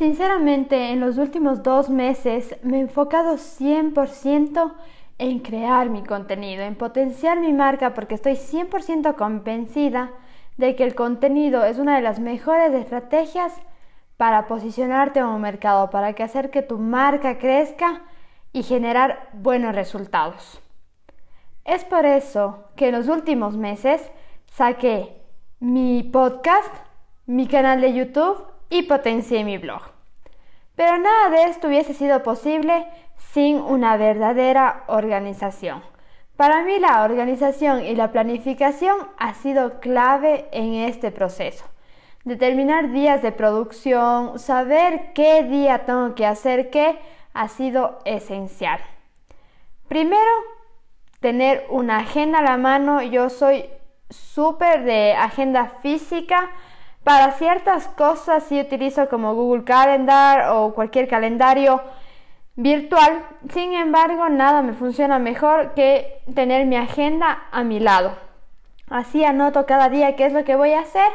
Sinceramente, en los últimos dos meses me he enfocado 100% en crear mi contenido, en potenciar mi marca, porque estoy 100% convencida de que el contenido es una de las mejores estrategias para posicionarte en un mercado, para que hacer que tu marca crezca y generar buenos resultados. Es por eso que en los últimos meses saqué mi podcast, mi canal de YouTube y potencié mi blog. Pero nada de esto hubiese sido posible sin una verdadera organización. Para mí la organización y la planificación ha sido clave en este proceso. Determinar días de producción, saber qué día tengo que hacer qué, ha sido esencial. Primero, tener una agenda a la mano. Yo soy súper de agenda física para ciertas cosas sí utilizo como Google Calendar o cualquier calendario virtual. Sin embargo, nada me funciona mejor que tener mi agenda a mi lado. Así anoto cada día qué es lo que voy a hacer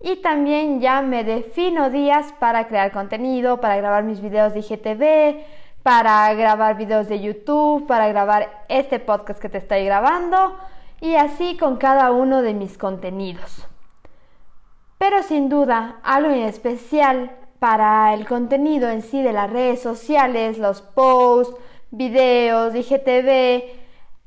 y también ya me defino días para crear contenido, para grabar mis videos de IGTV, para grabar videos de YouTube, para grabar este podcast que te estoy grabando y así con cada uno de mis contenidos. Pero sin duda, algo en especial para el contenido en sí de las redes sociales, los posts, videos, IGTV,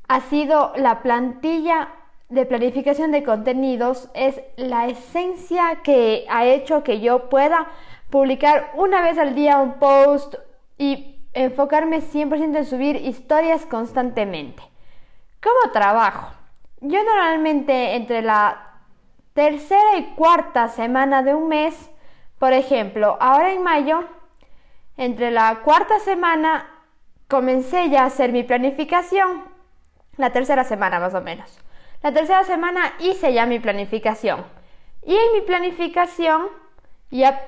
ha sido la plantilla de planificación de contenidos, es la esencia que ha hecho que yo pueda publicar una vez al día un post y enfocarme 100% en subir historias constantemente. ¿Cómo trabajo? Yo normalmente entre la tercera y cuarta semana de un mes, por ejemplo, ahora en mayo, entre la cuarta semana comencé ya a hacer mi planificación, la tercera semana más o menos. La tercera semana hice ya mi planificación. Y en mi planificación ya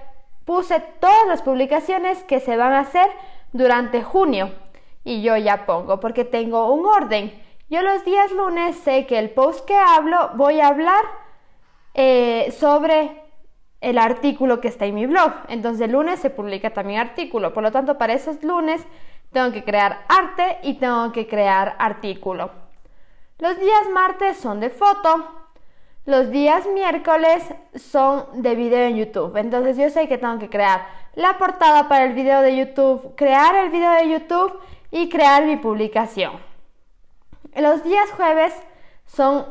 puse todas las publicaciones que se van a hacer durante junio. Y yo ya pongo, porque tengo un orden. Yo los días lunes sé que el post que hablo voy a hablar eh, sobre el artículo que está en mi blog. Entonces el lunes se publica también artículo. Por lo tanto, para esos lunes tengo que crear arte y tengo que crear artículo. Los días martes son de foto. Los días miércoles son de video en YouTube. Entonces yo sé que tengo que crear la portada para el video de YouTube, crear el video de YouTube y crear mi publicación. Los días jueves son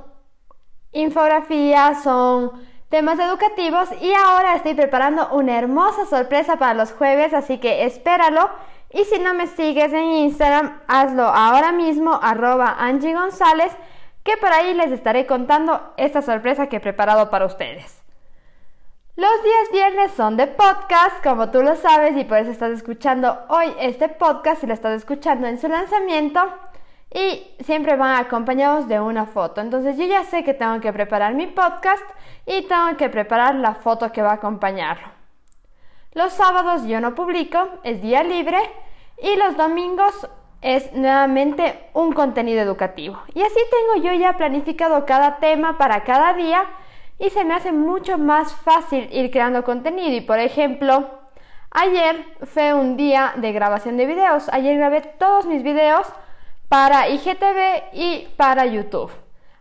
infografías, son temas educativos y ahora estoy preparando una hermosa sorpresa para los jueves, así que espéralo. Y si no me sigues en Instagram, hazlo ahora mismo, arroba Angie González, que por ahí les estaré contando esta sorpresa que he preparado para ustedes. Los días viernes son de podcast, como tú lo sabes, y por eso estás escuchando hoy este podcast, si lo estás escuchando en su lanzamiento y siempre van acompañados de una foto. Entonces yo ya sé que tengo que preparar mi podcast y tengo que preparar la foto que va a acompañarlo. Los sábados yo no publico, es día libre y los domingos es nuevamente un contenido educativo. Y así tengo yo ya planificado cada tema para cada día y se me hace mucho más fácil ir creando contenido. Y por ejemplo, ayer fue un día de grabación de videos. Ayer grabé todos mis videos para IGTV y para YouTube.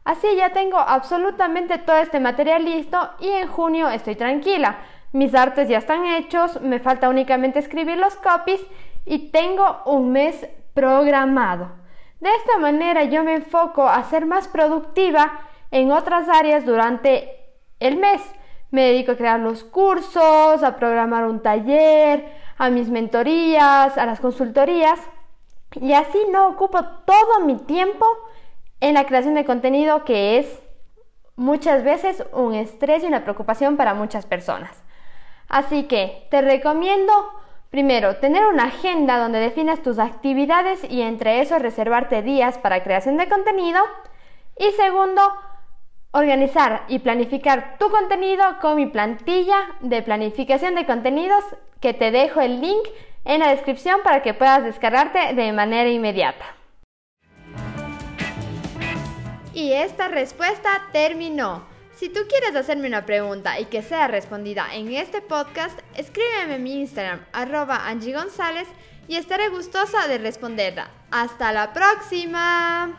Así ya tengo absolutamente todo este material listo y en junio estoy tranquila. Mis artes ya están hechos, me falta únicamente escribir los copies y tengo un mes programado. De esta manera yo me enfoco a ser más productiva en otras áreas durante el mes. Me dedico a crear los cursos, a programar un taller, a mis mentorías, a las consultorías y así no ocupo todo mi tiempo en la creación de contenido que es muchas veces un estrés y una preocupación para muchas personas. Así que te recomiendo Primero, tener una agenda donde defines tus actividades y entre eso reservarte días para creación de contenido. Y segundo, organizar y planificar tu contenido con mi plantilla de planificación de contenidos que te dejo el link en la descripción para que puedas descargarte de manera inmediata. Y esta respuesta terminó. Si tú quieres hacerme una pregunta y que sea respondida en este podcast, escríbeme en mi Instagram, arroba Angie González, y estaré gustosa de responderla. ¡Hasta la próxima!